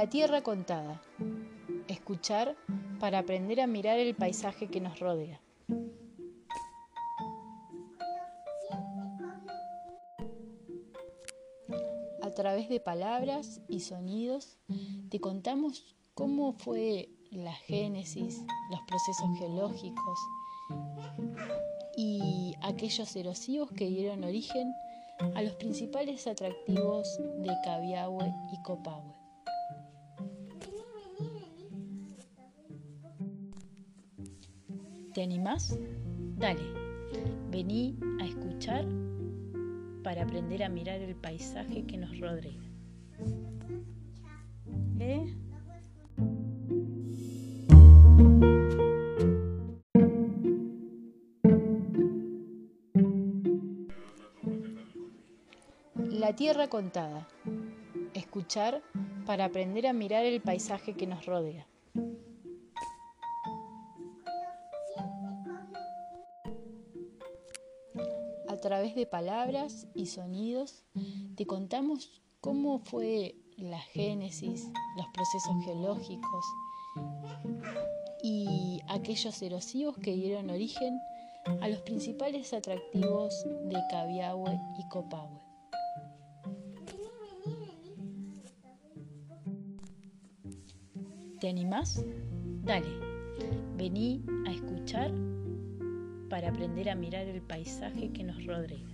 La tierra contada. Escuchar para aprender a mirar el paisaje que nos rodea. A través de palabras y sonidos te contamos cómo fue la génesis, los procesos geológicos y aquellos erosivos que dieron origen a los principales atractivos de Cabiahue y Copahue. ¿Te animás? Dale, vení a escuchar para aprender a mirar el paisaje que nos rodea. ¿Eh? La tierra contada. Escuchar para aprender a mirar el paisaje que nos rodea. Través de palabras y sonidos te contamos cómo fue la génesis, los procesos geológicos y aquellos erosivos que dieron origen a los principales atractivos de Cabiahue y Copahue. ¿Te animás? Dale, vení a escuchar para aprender a mirar el paisaje que nos rodea.